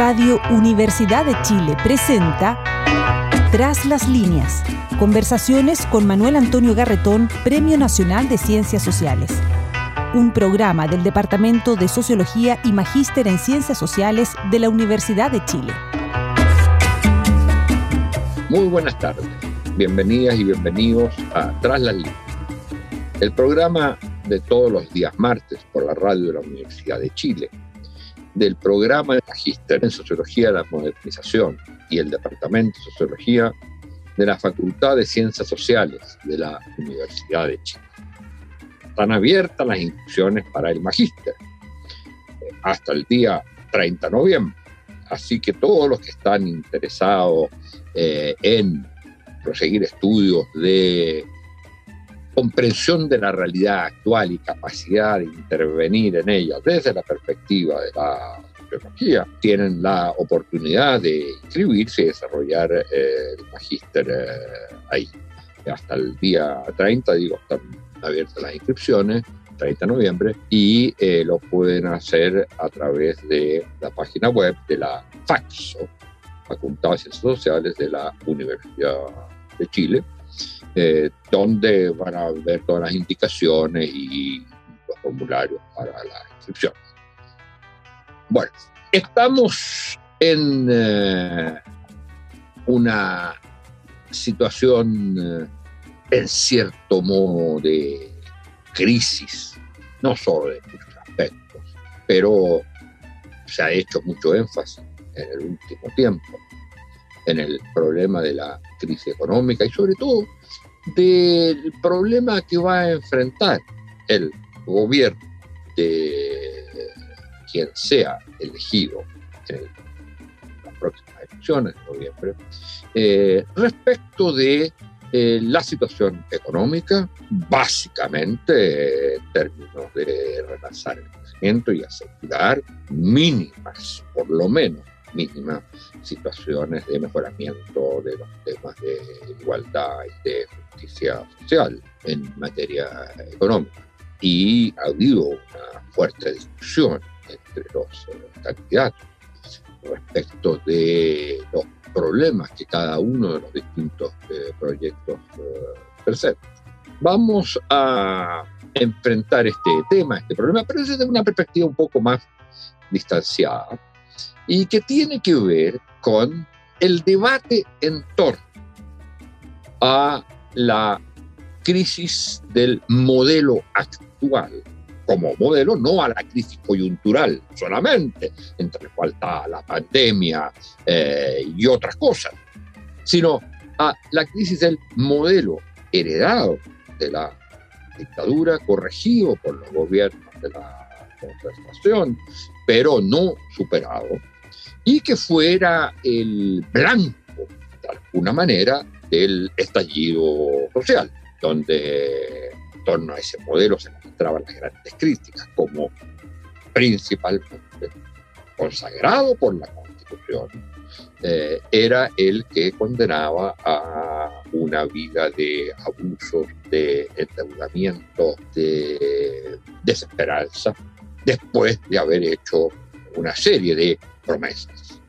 Radio Universidad de Chile presenta Tras las líneas. Conversaciones con Manuel Antonio Garretón, Premio Nacional de Ciencias Sociales. Un programa del Departamento de Sociología y Magíster en Ciencias Sociales de la Universidad de Chile. Muy buenas tardes. Bienvenidas y bienvenidos a Tras las líneas. El programa de todos los días martes por la radio de la Universidad de Chile del programa de Magíster en Sociología de la Modernización y el Departamento de Sociología de la Facultad de Ciencias Sociales de la Universidad de Chile. Están abiertas las inscripciones para el Magíster hasta el día 30 de noviembre. Así que todos los que están interesados eh, en proseguir estudios de comprensión de la realidad actual y capacidad de intervenir en ella desde la perspectiva de la sociología, tienen la oportunidad de inscribirse y desarrollar eh, el magíster eh, ahí. Hasta el día 30, digo, están abiertas las inscripciones, 30 de noviembre, y eh, lo pueden hacer a través de la página web de la FAXO, Facultad de Ciencias Sociales de la Universidad de Chile, eh, donde van a ver todas las indicaciones y los formularios para la inscripción. Bueno, estamos en eh, una situación eh, en cierto modo de crisis, no solo de muchos aspectos, pero se ha hecho mucho énfasis en el último tiempo en el problema de la crisis económica y sobre todo del problema que va a enfrentar el gobierno de quien sea elegido en las próximas elecciones de noviembre, eh, respecto de eh, la situación económica, básicamente en términos de relanzar el crecimiento y asegurar mínimas, por lo menos, mínimas situaciones de mejoramiento de los temas de igualdad y de justicia social en materia económica. Y ha habido una fuerte discusión entre los candidatos respecto de los problemas que cada uno de los distintos eh, proyectos eh, presenta. Vamos a enfrentar este tema, este problema, pero desde una perspectiva un poco más distanciada, y que tiene que ver con el debate en torno a la crisis del modelo actual. Como modelo, no a la crisis coyuntural solamente, entre la cual está la pandemia eh, y otras cosas, sino a la crisis del modelo heredado de la dictadura, corregido por los gobiernos de la concertación, pero no superado, y que fuera el blanco, de alguna manera, del estallido social, donde en torno a ese modelo se encontraban las grandes críticas, como principalmente consagrado por la Constitución, eh, era el que condenaba a una vida de abusos, de endeudamiento, de desesperanza, después de haber hecho una serie de promesas.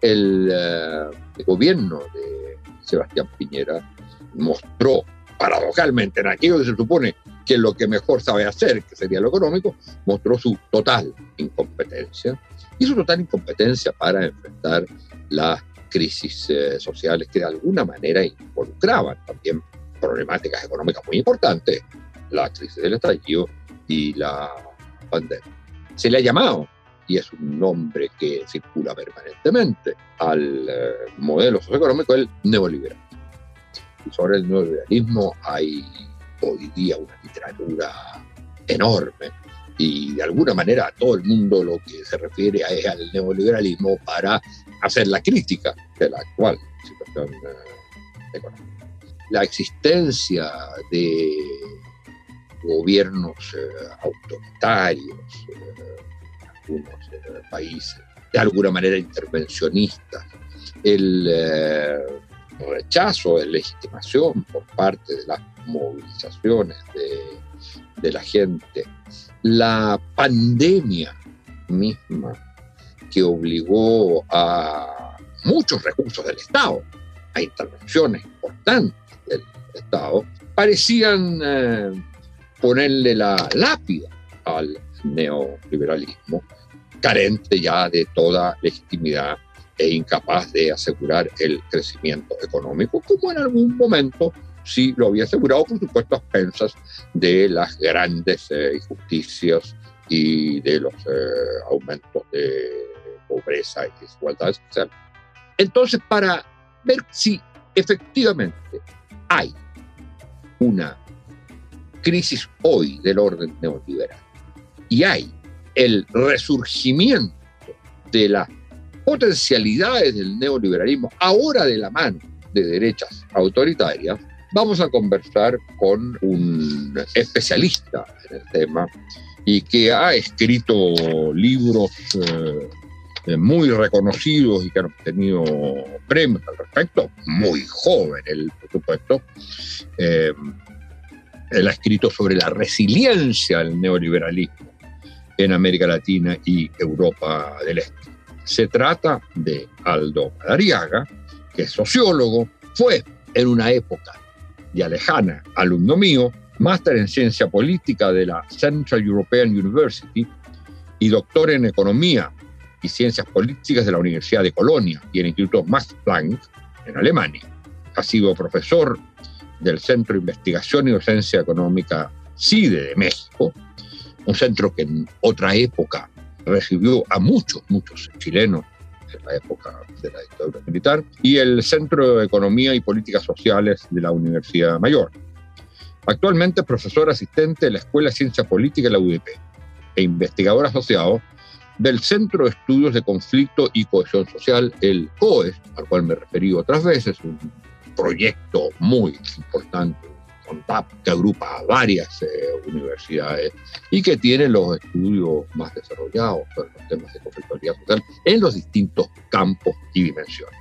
El, eh, gobierno de Sebastián Piñera mostró paradojalmente en aquello que se supone que lo que mejor sabe hacer, que sería lo económico, mostró su total incompetencia y su total incompetencia para enfrentar las crisis eh, sociales que de alguna manera involucraban también problemáticas económicas muy importantes, la crisis del estallido y la pandemia. Se le ha llamado y es un nombre que circula permanentemente al eh, modelo socioeconómico, el neoliberalismo. Y sobre el neoliberalismo hay hoy día una literatura enorme y de alguna manera todo el mundo lo que se refiere a, es al neoliberalismo para hacer la crítica de la actual situación eh, económica. La existencia de gobiernos eh, autoritarios, países, de alguna manera intervencionistas, el eh, rechazo de legitimación por parte de las movilizaciones de, de la gente, la pandemia misma que obligó a muchos recursos del Estado, a intervenciones importantes del Estado, parecían eh, ponerle la lápida al neoliberalismo, carente ya de toda legitimidad e incapaz de asegurar el crecimiento económico, como en algún momento sí lo había asegurado, por supuesto, a expensas de las grandes eh, injusticias y de los eh, aumentos de pobreza y desigualdad social. Entonces, para ver si efectivamente hay una crisis hoy del orden neoliberal y hay el resurgimiento de las potencialidades del neoliberalismo, ahora de la mano de derechas autoritarias, vamos a conversar con un especialista en el tema y que ha escrito libros eh, muy reconocidos y que han obtenido premios al respecto, muy joven él, por supuesto. Eh, él ha escrito sobre la resiliencia del neoliberalismo en América Latina y Europa del Este. Se trata de Aldo Madariaga, que es sociólogo, fue en una época ya lejana alumno mío, máster en ciencia política de la Central European University y doctor en economía y ciencias políticas de la Universidad de Colonia y el Instituto Max Planck en Alemania. Ha sido profesor del Centro de Investigación y Docencia Económica CIDE de México, un centro que en otra época recibió a muchos, muchos chilenos en la época de la dictadura militar, y el Centro de Economía y Políticas Sociales de la Universidad Mayor. Actualmente es profesor asistente de la Escuela de Ciencia Política de la UDP e investigador asociado del Centro de Estudios de Conflicto y Cohesión Social, el COES, al cual me he referido otras veces, un proyecto muy importante que agrupa a varias eh, universidades y que tiene los estudios más desarrollados sobre los temas de conflictualidad social en los distintos campos y dimensiones.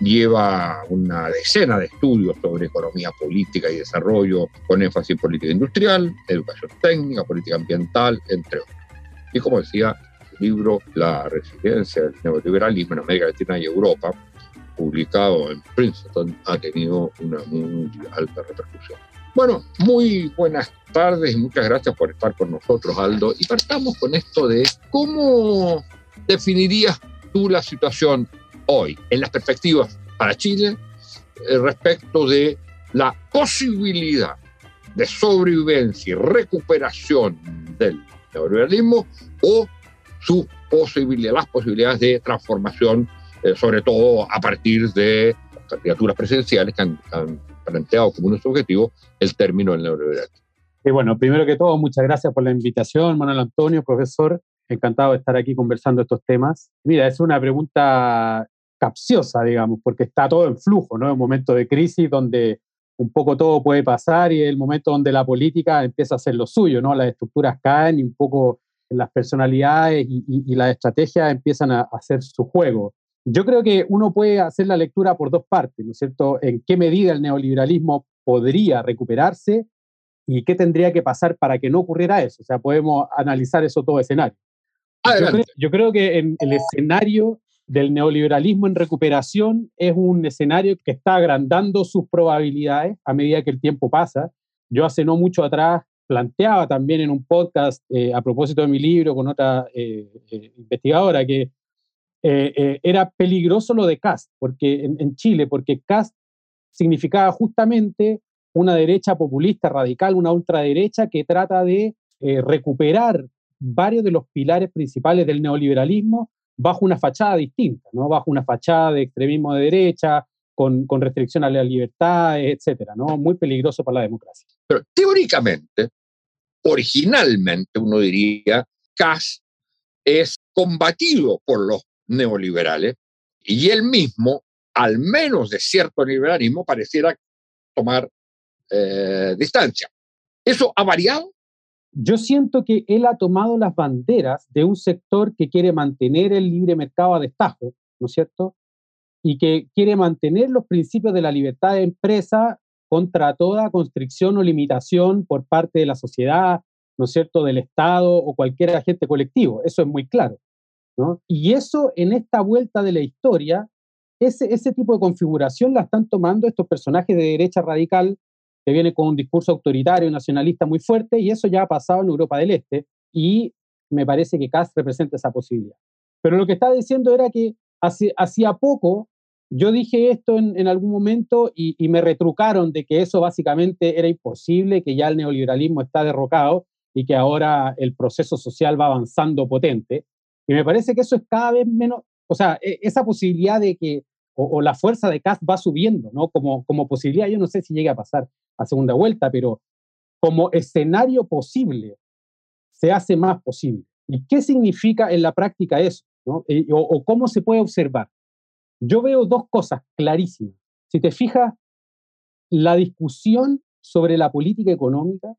Lleva una decena de estudios sobre economía política y desarrollo, con énfasis en política industrial, educación técnica, política ambiental, entre otros. Y como decía, el libro La resiliencia del neoliberalismo en América Latina y Europa, publicado en Princeton, ha tenido una muy alta repercusión. Bueno, muy buenas tardes y muchas gracias por estar con nosotros, Aldo. Y partamos con esto de cómo definirías tú la situación hoy en las perspectivas para Chile eh, respecto de la posibilidad de sobrevivencia y recuperación del neoliberalismo o su posibilidad, las posibilidades de transformación, eh, sobre todo a partir de las candidaturas presidenciales que han planteado como nuestro objetivo el término del neoliberalismo. Y bueno, primero que todo, muchas gracias por la invitación, Manuel Antonio, profesor. Encantado de estar aquí conversando estos temas. Mira, es una pregunta capciosa, digamos, porque está todo en flujo, ¿no? Es un momento de crisis donde un poco todo puede pasar y es el momento donde la política empieza a hacer lo suyo, ¿no? Las estructuras caen y un poco las personalidades y, y las estrategias empiezan a hacer su juego. Yo creo que uno puede hacer la lectura por dos partes, ¿no es cierto? En qué medida el neoliberalismo podría recuperarse y qué tendría que pasar para que no ocurriera eso. O sea, podemos analizar eso todo escenario. Yo creo, que en el escenario del neoliberalismo en recuperación es un escenario que está agrandando sus probabilidades a medida que el tiempo pasa. Yo hace no mucho atrás planteaba también en un podcast eh, a propósito de mi libro con otra eh, eh, investigadora que eh, eh, era peligroso lo de Cast, porque en, Chile, porque Cast significaba justamente una derecha populista radical, una ultraderecha que trata de eh, recuperar varios de los pilares principales del neoliberalismo bajo una fachada distinta, ¿no? bajo una fachada de extremismo de derecha, con, con restricción a las libertades, etcétera, ¿no? Muy peligroso para la democracia. Pero teóricamente, originalmente, uno diría, Cast es combatido por los neoliberales, y él mismo, al menos de cierto liberalismo, pareciera tomar eh, distancia. ¿Eso ha variado? Yo siento que él ha tomado las banderas de un sector que quiere mantener el libre mercado a destajo, ¿no es cierto? Y que quiere mantener los principios de la libertad de empresa contra toda constricción o limitación por parte de la sociedad, ¿no es cierto?, del Estado o cualquier agente colectivo. Eso es muy claro. Y eso en esta vuelta de la historia, ese, tipo de configuración la están tomando estos personajes de derecha radical que vienen con un discurso autoritario, nacionalista muy fuerte, y eso ya ha pasado en Europa del Este, y me parece que Kass representa esa posibilidad. Pero lo que estaba diciendo era que hacía poco yo dije esto en, algún momento y, me retrucaron de que eso básicamente era imposible, que ya el neoliberalismo está derrocado y que ahora el proceso social va avanzando potente. Y me parece que eso es cada vez menos, o sea, e, esa posibilidad de que, o, la fuerza de Cast va subiendo, ¿no? Como, como posibilidad, yo no sé si llegue a pasar a segunda vuelta, pero como escenario posible, se hace más posible. ¿Y qué significa en la práctica eso? ¿no? Eh, o, o cómo se puede observar? Yo veo dos cosas clarísimas. Si te fijas, la discusión sobre la política económica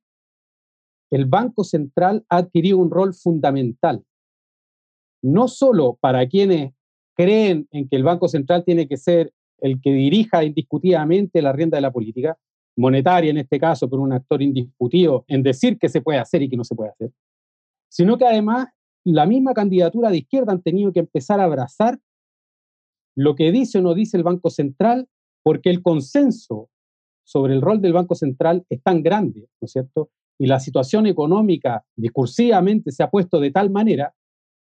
el Banco Central ha adquirido un rol fundamental, no solo para quienes creen en que el Banco Central tiene que ser el que dirija indiscutidamente la rienda de la política, monetaria en este caso, pero un actor indiscutido en decir qué se puede hacer y qué no se puede hacer, sino que además la misma candidatura de izquierda han tenido que empezar a abrazar lo que dice o no dice el Banco Central, porque el consenso sobre el rol del Banco Central es tan grande, ¿no es cierto? y la situación económica discursivamente se ha puesto de tal manera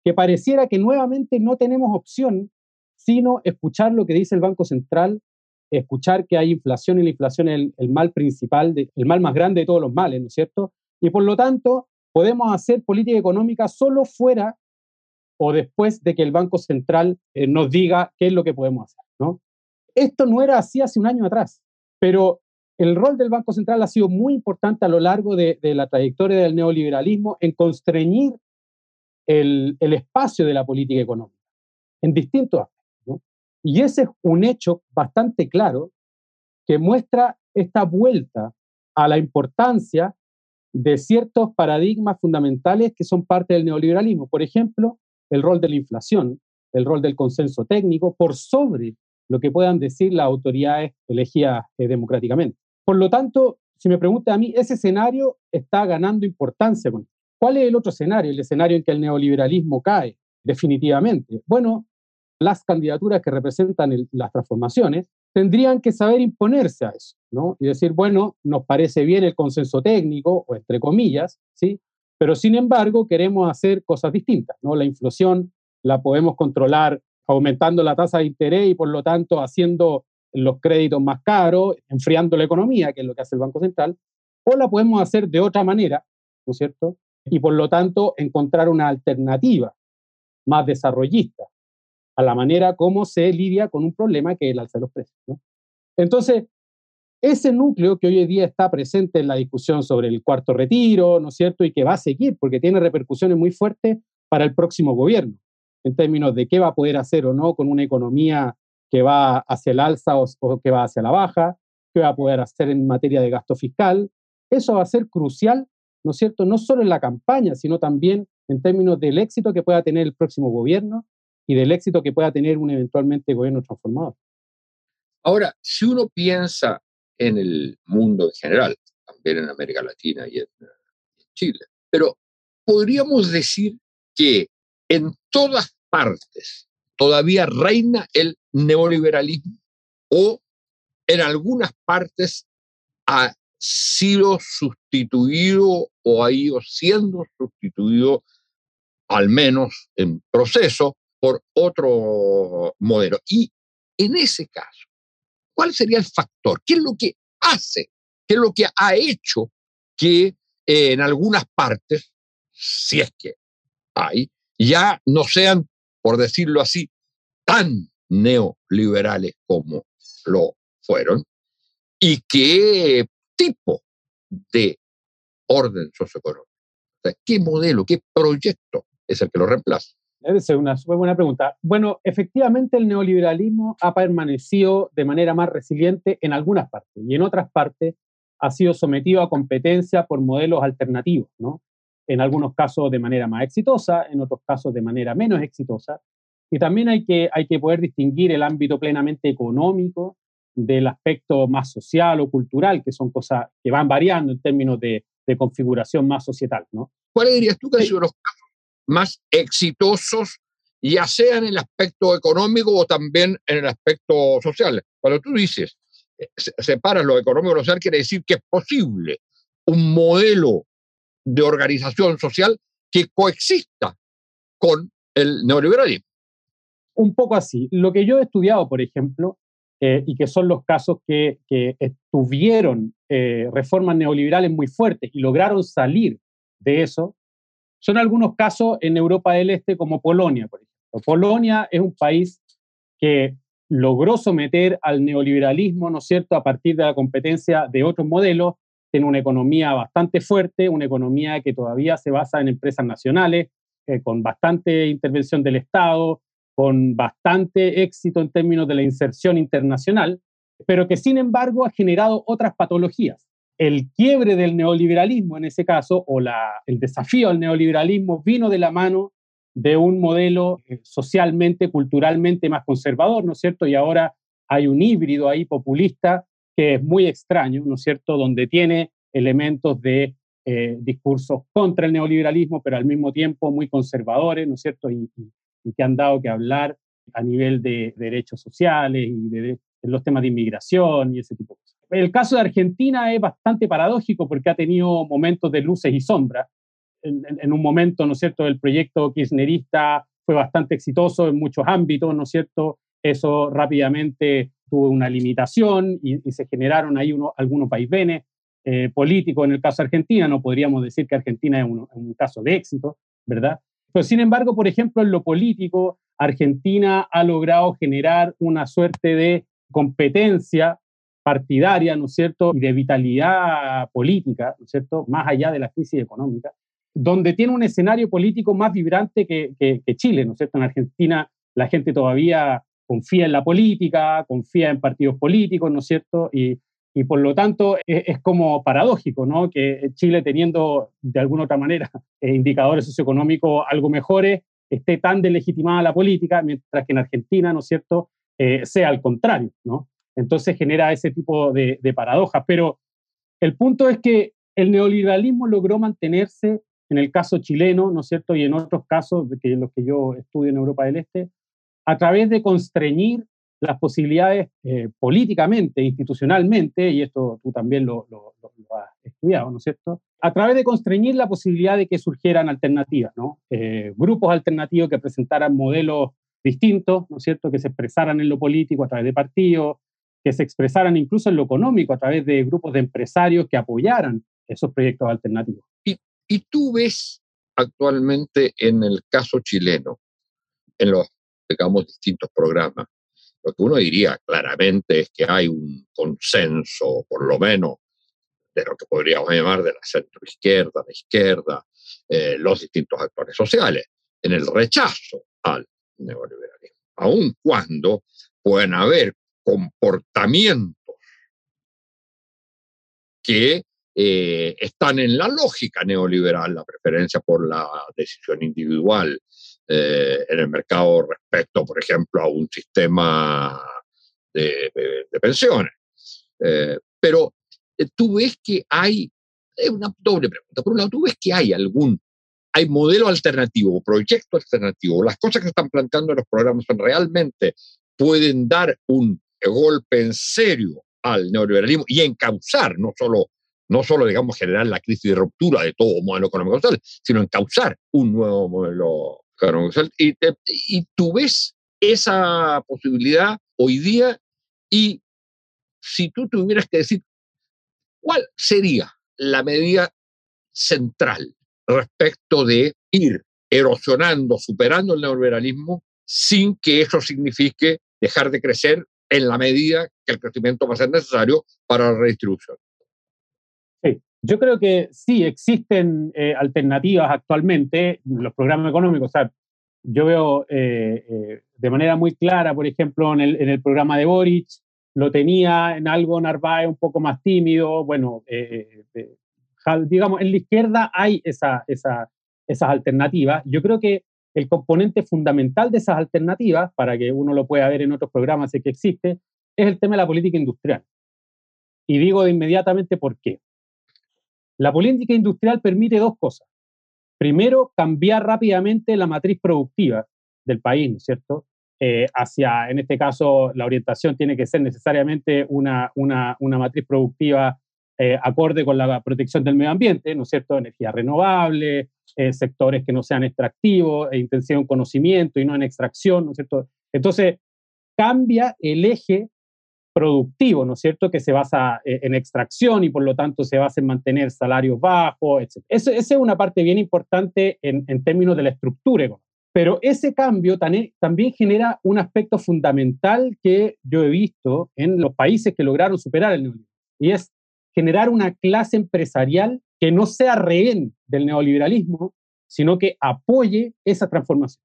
que pareciera que nuevamente no tenemos opción sino escuchar lo que dice el Banco Central, escuchar que hay inflación y la inflación es el, mal principal, el mal más grande de todos los males, ¿no es cierto? Y por lo tanto, podemos hacer política económica solo fuera o después de que el Banco Central eh, nos diga qué es lo que podemos hacer, ¿no? Esto no era así hace un año atrás, pero el rol del Banco Central ha sido muy importante a lo largo de, la trayectoria del neoliberalismo en constreñir el, espacio de la política económica en distintos aspectos. Y ese es un hecho bastante claro que muestra esta vuelta a la importancia de ciertos paradigmas fundamentales que son parte del neoliberalismo. Por ejemplo, el rol de la inflación, el rol del consenso técnico, por sobre lo que puedan decir las autoridades elegidas eh, democráticamente. Por lo tanto, si me pregunta a mí, ese escenario está ganando importancia. ¿Cuál es el otro escenario? El escenario en que el neoliberalismo cae, definitivamente. Bueno, las candidaturas que representan las transformaciones tendrían que saber imponerse a eso, ¿no? Y decir, bueno, nos parece bien el consenso técnico, o entre comillas, ¿sí? Pero sin embargo, queremos hacer cosas distintas, ¿no? La inflación la podemos controlar aumentando la tasa de interés y por lo tanto haciendo los créditos más caros, enfriando la economía, que es lo que hace el Banco Central, o la podemos hacer de otra manera, ¿no es cierto? Y por lo tanto encontrar una alternativa más desarrollista a la manera como se lidia con un problema que es el alza de los precios. Entonces, ese núcleo que hoy en día está presente en la discusión sobre el cuarto retiro, ¿no es cierto? Y que va a seguir porque tiene repercusiones muy fuertes para el próximo gobierno, en términos de qué va a poder hacer o no con una economía que va hacia el alza o, que va hacia la baja, qué va a poder hacer en materia de gasto fiscal. Eso va a ser crucial, ¿no es cierto?, no solo en la campaña, sino también en términos del éxito que pueda tener el próximo gobierno y del éxito que pueda tener un eventualmente gobierno transformador. Ahora, si uno piensa en el mundo en general, también en América Latina y en Chile, pero podríamos decir que en todas partes todavía reina el neoliberalismo o en algunas partes ha sido sustituido o ha ido siendo sustituido, al menos en proceso, por otro modelo. Y en ese caso, ¿cuál sería el factor? ¿Qué es lo que hace? ¿Qué es lo que ha hecho que en algunas partes, si es que hay, ya no sean por decirlo así, tan neoliberales como lo fueron, y qué tipo de orden socioeconómico. ¿Qué modelo, qué proyecto es el que lo reemplaza? Esa es una súper buena pregunta. Bueno, efectivamente el neoliberalismo ha permanecido de manera más resiliente en algunas partes y en otras partes ha sido sometido a competencia por modelos alternativos, ¿no? en algunos casos de manera más exitosa, en otros casos de manera menos exitosa. Y también hay que, hay que poder distinguir el ámbito plenamente económico del aspecto más social o cultural, que son cosas que van variando en términos de, de configuración más societal. ¿no? ¿Cuáles dirías tú que han sido los casos más exitosos ya sea en el aspecto económico o también en el aspecto social. Cuando tú dices, eh, separas lo económico y lo social, quiere decir que es posible un modelo de organización social que coexista con el neoliberalismo. Un poco así. Lo que yo he estudiado, por ejemplo, eh, y que son los casos que, que tuvieron eh, reformas neoliberales muy fuertes y lograron salir de eso, son algunos casos en Europa del Este como Polonia, por ejemplo. Polonia es un país que logró someter al neoliberalismo, ¿no es cierto?, a partir de la competencia de otros modelos, tiene una economía bastante fuerte, una economía que todavía se basa en empresas nacionales, eh, con bastante intervención del Estado, con bastante éxito en términos de la inserción internacional, pero que sin embargo ha generado otras patologías. El quiebre del neoliberalismo en ese caso, o la, el desafío al neoliberalismo, vino de la mano de un modelo eh, socialmente, culturalmente más conservador, ¿no es cierto? Y ahora hay un híbrido ahí populista que es muy extraño, ¿no es cierto?, donde tiene elementos de eh, discursos contra el neoliberalismo, pero al mismo tiempo muy conservadores, ¿no es cierto?, y, que han dado que hablar a nivel de derechos sociales y de, los temas de inmigración y ese tipo de cosas. El caso de Argentina es bastante paradójico porque ha tenido momentos de luces y sombras. En, en, un momento, ¿no es cierto?, el proyecto kirchnerista fue bastante exitoso en muchos ámbitos, ¿no es cierto? Eso rápidamente tuvo una limitación y, se generaron ahí uno, algunos vaivenes eh, políticos. En el caso de Argentina, no podríamos decir que Argentina es un, caso de éxito, ¿verdad? Pero sin embargo, por ejemplo, en lo político, Argentina ha logrado generar una suerte de competencia partidaria, ¿no es cierto?, y de vitalidad política, ¿no es cierto?, más allá de la crisis económica, donde tiene un escenario político más vibrante que, que, que Chile, ¿no es cierto? En Argentina la gente todavía confía en la política, confía en partidos políticos, ¿no es cierto? Y, y por lo tanto es, como paradójico, ¿no? Que Chile teniendo de alguna otra manera eh, indicadores socioeconómicos algo mejores, esté tan delegitimada la política, mientras que en Argentina, ¿no es cierto?, eh, sea al contrario, ¿no? Entonces genera ese tipo de, de paradojas. Pero el punto es que el neoliberalismo logró mantenerse en el caso chileno, ¿no es cierto? Y en otros casos, que los que yo estudio en Europa del Este, a través de constreñir las posibilidades eh, políticamente, institucionalmente, y esto tú también lo, has estudiado, ¿no es cierto? A través de constreñir la posibilidad de que surgieran alternativas, ¿no? Eh, grupos alternativos que presentaran modelos distintos, ¿no es cierto? Que se expresaran en lo político a través de partidos, que se expresaran incluso en lo económico a través de grupos de empresarios que apoyaran esos proyectos alternativos. Y, y tú ves actualmente en el caso chileno, en los digamos, distintos programas. Lo que uno diría claramente es que hay un consenso, por lo menos, de lo que podríamos llamar de la centroizquierda, la izquierda, eh, los distintos actores sociales, en el rechazo al neoliberalismo, aun cuando pueden haber comportamientos que eh, están en la lógica neoliberal, la preferencia por la decisión individual, eh, en el mercado respecto, por ejemplo, a un sistema de, pensiones. Eh, pero eh, tú ves que hay, es una doble pregunta. Por un lado, tú ves que hay algún, hay modelo alternativo, proyecto alternativo, las cosas que están planteando los programas realmente pueden dar un golpe en serio al neoliberalismo y encauzar, no solo, no solo digamos, generar la crisis de ruptura de todo modelo económico social, sino encauzar un nuevo modelo y, y tú ves esa posibilidad hoy día y si tú tuvieras que decir, ¿cuál sería la medida central respecto de ir erosionando, superando el neoliberalismo sin que eso signifique dejar de crecer en la medida que el crecimiento va a ser necesario para la redistribución? Yo creo que sí existen eh, alternativas actualmente, los programas económicos. O sea, yo veo eh, eh, de manera muy clara, por ejemplo, en el, en el, programa de Boric, lo tenía en algo Narváez un poco más tímido. Bueno, digamos, en la izquierda hay esa, esa, esas alternativas. Yo creo que el componente fundamental de esas alternativas, para que uno lo pueda ver en otros programas, es que existe, es el tema de la política industrial. Y digo de inmediatamente por qué. La política industrial permite dos cosas. Primero, cambiar rápidamente la matriz productiva del país, ¿no es cierto? Eh, hacia, en este caso, la orientación tiene que ser necesariamente una, una, una matriz productiva eh, acorde con la protección del medio ambiente, ¿no es cierto? Energía renovable, eh, sectores que no sean extractivos, e intención en conocimiento y no en extracción, ¿no es cierto? Entonces, cambia el eje productivo, ¿no es cierto?, que se basa en extracción y por lo tanto se basa en mantener salarios bajos, etc. esa es una parte bien importante en, términos de la estructura. Pero ese cambio también genera un aspecto fundamental que yo he visto en los países que lograron superar el neoliberalismo, y es generar una clase empresarial que no sea rehén del neoliberalismo, sino que apoye esa transformación.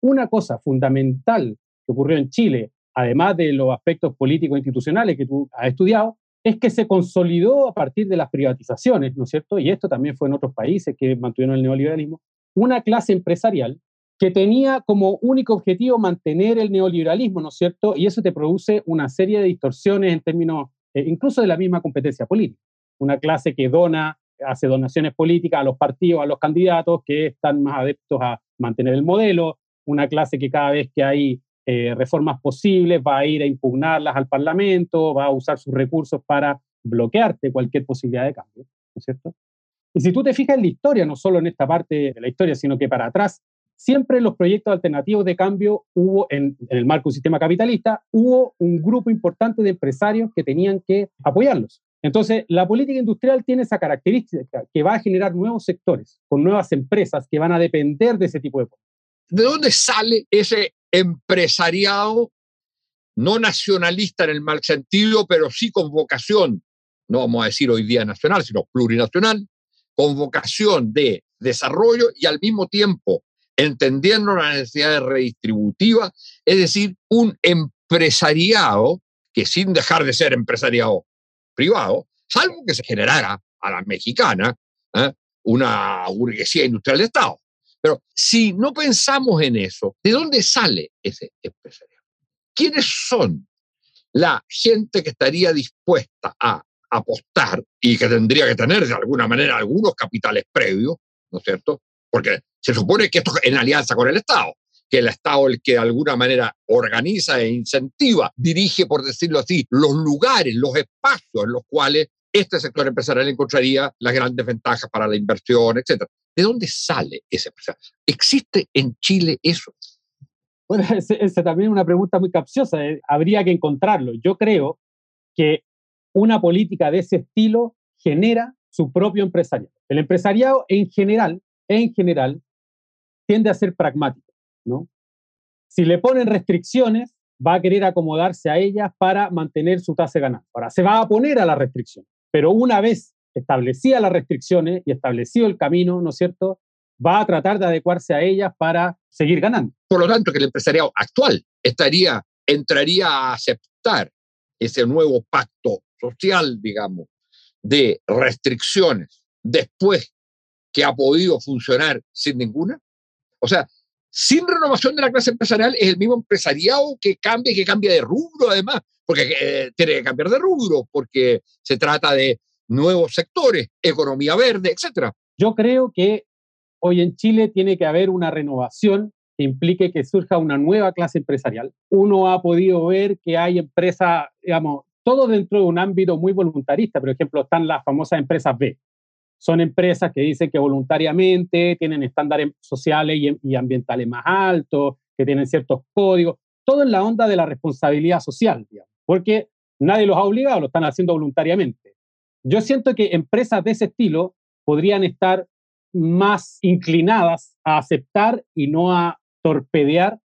una cosa fundamental que ocurrió en Chile, además de los aspectos políticos institucionales que tú has estudiado, es que se consolidó a partir de las privatizaciones, ¿no es cierto? Y esto también fue en otros países que mantuvieron el neoliberalismo, una clase empresarial que tenía como único objetivo mantener el neoliberalismo, ¿no es cierto? Y eso te produce una serie de distorsiones en términos eh, incluso de la misma competencia política. Una clase que dona, hace donaciones políticas a los partidos, a los candidatos que están más adeptos a mantener el modelo, una clase que cada vez que hay eh, reformas posibles va a ir a impugnarlas al Parlamento, va a usar sus recursos para bloquearte cualquier posibilidad de cambio, ¿no es cierto? Y si tú te fijas en la historia, no solo en esta parte de la historia, sino que para atrás, siempre en los proyectos alternativos de cambio hubo, en, el marco de un sistema capitalista, hubo un grupo importante de empresarios que tenían que apoyarlos. Entonces, la política industrial tiene esa característica que va a generar nuevos sectores, con nuevas empresas que van a depender de ese tipo de. ¿De dónde sale ese empresariado no nacionalista en el mal sentido, pero sí con vocación, no vamos a decir hoy día nacional, sino plurinacional, con vocación de desarrollo y al mismo tiempo entendiendo la necesidad redistributiva, es decir, un empresariado que sin dejar de ser empresariado privado, salvo que se generara a la mexicana ¿eh? una burguesía industrial de Estado. Pero si no pensamos en eso, ¿de dónde sale ese empresariado? ¿Quiénes son la gente que estaría dispuesta a apostar y que tendría que tener de alguna manera algunos capitales previos, ¿no es cierto? Porque se supone que esto es en alianza con el Estado, que el Estado es el que de alguna manera organiza e incentiva, dirige, por decirlo así, los lugares, los espacios en los cuales este sector empresarial encontraría las grandes ventajas para la inversión, etc. ¿De dónde sale ese empresario? ¿Existe en Chile eso? Bueno, esa también es una pregunta muy capciosa. Eh, habría que encontrarlo. Yo creo que una política de ese estilo genera su propio empresariado. El empresariado en general, en general, tiende a ser pragmático, ¿no? Si le ponen restricciones, va a querer acomodarse a ellas para mantener su tasa de ganancia. Ahora, se va a poner a la restricción, pero una vez establecida las restricciones y establecido el camino, ¿no es cierto?, va a tratar de adecuarse a ellas para seguir ganando. Por lo tanto, que el empresariado actual estaría, entraría a aceptar ese nuevo pacto social, digamos, de restricciones después que ha podido funcionar sin ninguna. O sea, sin renovación de la clase empresarial es el mismo empresariado que cambia y que cambia de rubro además, porque eh, tiene que cambiar de rubro, porque se trata de nuevos sectores, economía verde, etc. Yo creo que hoy en Chile tiene que haber una renovación que implique que surja una nueva clase empresarial. Uno ha podido ver que hay empresas, digamos, todo dentro de un ámbito muy voluntarista. Por ejemplo, están las famosas empresas B, son empresas que dicen que voluntariamente tienen estándares sociales y, ambientales más altos, que tienen ciertos códigos, todo en la onda de la responsabilidad social, porque nadie los ha obligado, lo están haciendo voluntariamente. Yo siento que empresas de ese estilo podrían estar más inclinadas a aceptar y no a torpedear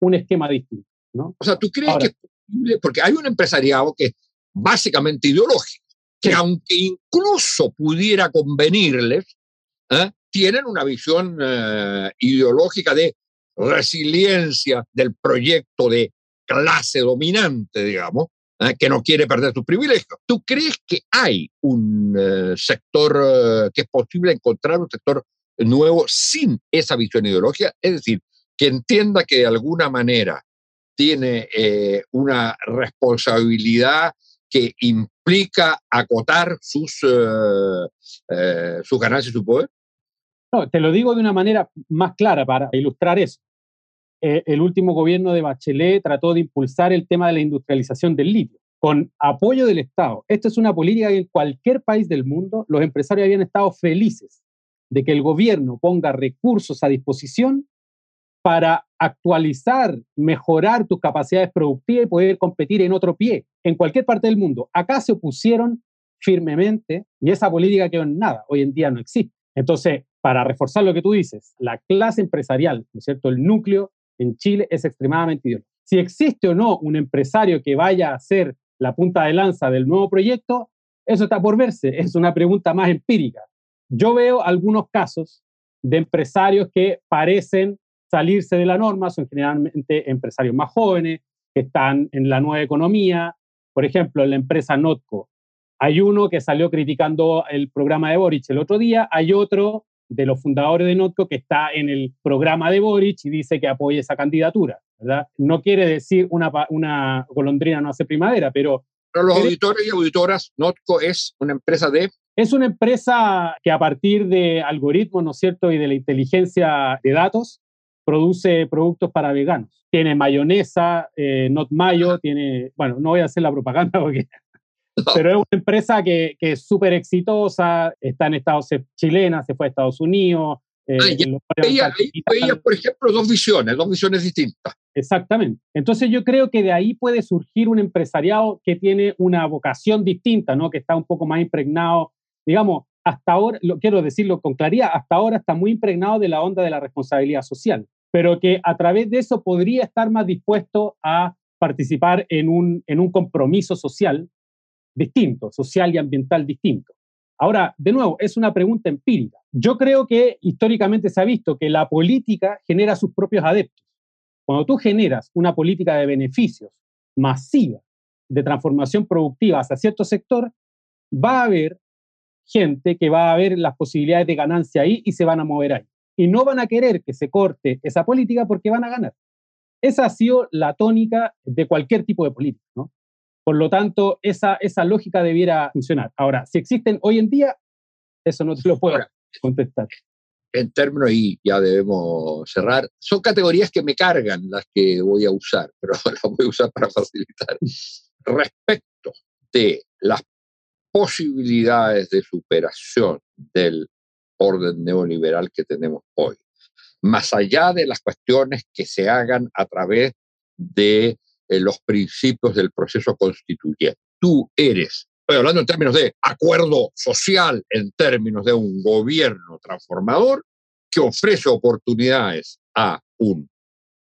un esquema distinto. ¿no? O sea, ¿tú crees que es posible? Porque hay un empresariado que es básicamente ideológico que aunque incluso pudiera convenirles, ¿eh? tienen una visión eh, ideológica de resiliencia del proyecto de clase dominante, digamos, ¿eh? que no quiere perder sus privilegios. ¿Tú crees que hay un sector, que es posible encontrar un sector nuevo sin esa visión ideológica? Es decir, que entienda que de alguna manera tiene una responsabilidad que implica acotar sus, sus ganancias y su poder? No, te lo digo de una manera más clara para ilustrar eso. Eh, el último gobierno de Bachelet trató de impulsar el tema de la industrialización del litio con apoyo del Estado. Esta es una política que en cualquier país del mundo los empresarios habían estado felices de que el gobierno ponga recursos a disposición para actualizar, mejorar tus capacidades productivas y poder competir en otro pie, en cualquier parte del mundo. Acá se opusieron firmemente y esa política quedó en nada, hoy en día no existe. Entonces, para reforzar lo que tú dices, la clase empresarial, ¿no es cierto? El núcleo en Chile es extremadamente ideológico. Si existe o no un empresario que vaya a ser la punta de lanza del nuevo proyecto, eso está por verse, es una pregunta más empírica. Yo veo algunos casos de empresarios que parecen salirse de la norma, son generalmente empresarios más jóvenes, que están en la nueva economía. Por ejemplo, en la empresa Notco, hay uno que salió criticando el programa de Boric el otro día, hay otro de los fundadores de Notco que está en el programa de Boric y dice que apoya esa candidatura. ¿verdad? No quiere decir una, una golondrina no hace primavera, pero... Pero los auditores y auditoras, Notco es una empresa de... Es una empresa que a partir de algoritmos, ¿no es cierto?, y de la inteligencia de datos, produce productos para veganos. Tiene mayonesa, eh, not mayo, tiene, bueno, no voy a hacer la propaganda porque... Pero es una empresa que, que es súper exitosa, está en Estados chilena, se fue a Estados Unidos. Eh, ah, por ejemplo, dos visiones, dos visiones distintas. Exactamente. Entonces yo creo que de ahí puede surgir un empresariado que tiene una vocación distinta, ¿no? que está un poco más impregnado, digamos, hasta ahora, lo quiero decirlo con claridad, hasta ahora está muy impregnado de la onda de la responsabilidad social, pero que a través de eso podría estar más dispuesto a participar en un, en un compromiso social distinto, social y ambiental distinto. Ahora, de nuevo, es una pregunta empírica. Yo creo que históricamente se ha visto que la política genera sus propios adeptos. Cuando tú generas una política de beneficios masiva, de transformación productiva hacia cierto sector, va a haber gente que va a ver las posibilidades de ganancia ahí y se van a mover ahí. Y no van a querer que se corte esa política porque van a ganar. Esa ha sido la tónica de cualquier tipo de política, ¿no? Por lo tanto, esa, esa lógica debiera funcionar. Ahora, si existen hoy en día, eso no te lo puedo contestar. En términos, y ya debemos cerrar, son categorías que me cargan las que voy a usar, pero las voy a usar para facilitar. Respecto de las posibilidades de superación del orden neoliberal que tenemos hoy, más allá de las cuestiones que se hagan a través de eh, los principios del proceso constituyente. Tú eres, estoy hablando en términos de acuerdo social, en términos de un gobierno transformador que ofrece oportunidades a un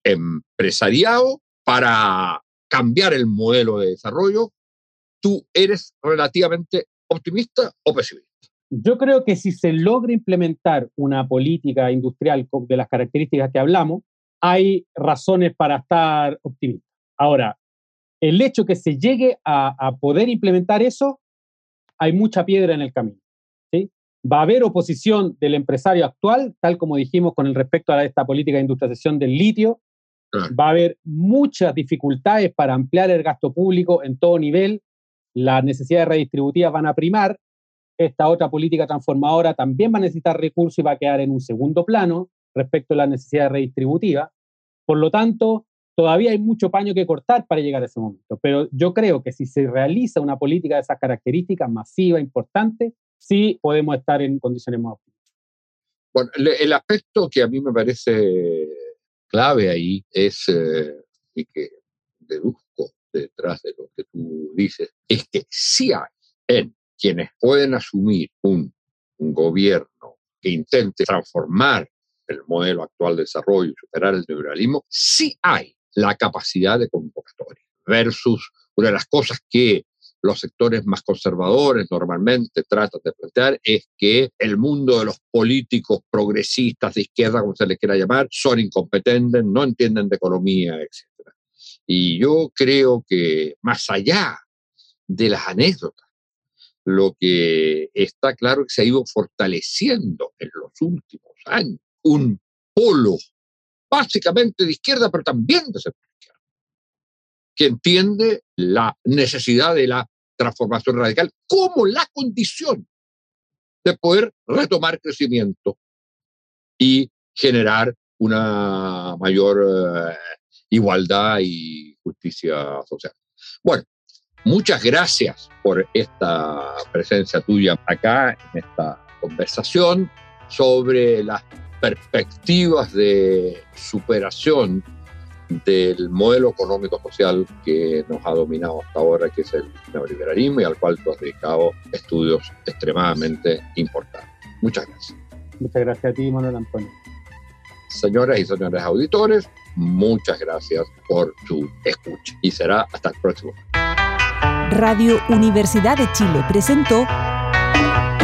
empresariado para cambiar el modelo de desarrollo ¿Tú eres relativamente optimista o pesimista? Yo creo que si se logra implementar una política industrial de las características que hablamos, hay razones para estar optimista. Ahora, el hecho que se llegue a, poder implementar eso, hay mucha piedra en el camino. ¿sí? Va a haber oposición del empresario actual, tal como dijimos con el respecto a esta política de industrialización del litio. Va a haber muchas dificultades para ampliar el gasto público en todo nivel las necesidades redistributivas van a primar, esta otra política transformadora también va a necesitar recursos y va a quedar en un segundo plano respecto a las necesidades redistributivas. Por lo tanto, todavía hay mucho paño que cortar para llegar a ese momento. Pero yo creo que si se realiza una política de esas características masiva, importante, sí podemos estar en condiciones más óptimas. Bueno, el aspecto que a mí me parece clave ahí es, eh, y que deduzco detrás de lo que tú dices, es que sí hay en quienes pueden asumir un, gobierno que intente transformar el modelo actual de desarrollo y superar el neoliberalismo, sí hay la capacidad de convocatoria, versus una de las cosas que los sectores más conservadores normalmente tratan de plantear es que el mundo de los políticos progresistas de izquierda, como se les quiera llamar, son incompetentes, no entienden de economía, etc. Y yo creo que más allá de las anécdotas, lo que está claro es que se ha ido fortaleciendo en los últimos años un polo básicamente de izquierda, pero también de centro izquierda, que entiende la necesidad de la transformación radical como la condición de poder retomar crecimiento y generar una mayor eh, igualdad y justicia social. Bueno, muchas gracias por esta presencia tuya acá en esta conversación sobre las perspectivas de superación del modelo económico social que nos ha dominado hasta ahora, que es el neoliberalismo y al cual tú has dedicado estudios extremadamente importantes. Muchas gracias. Muchas gracias a ti, Manuel Antonio. Señoras y señores auditores, muchas gracias por su escucha y será hasta el próximo. Radio Universidad de Chile presentó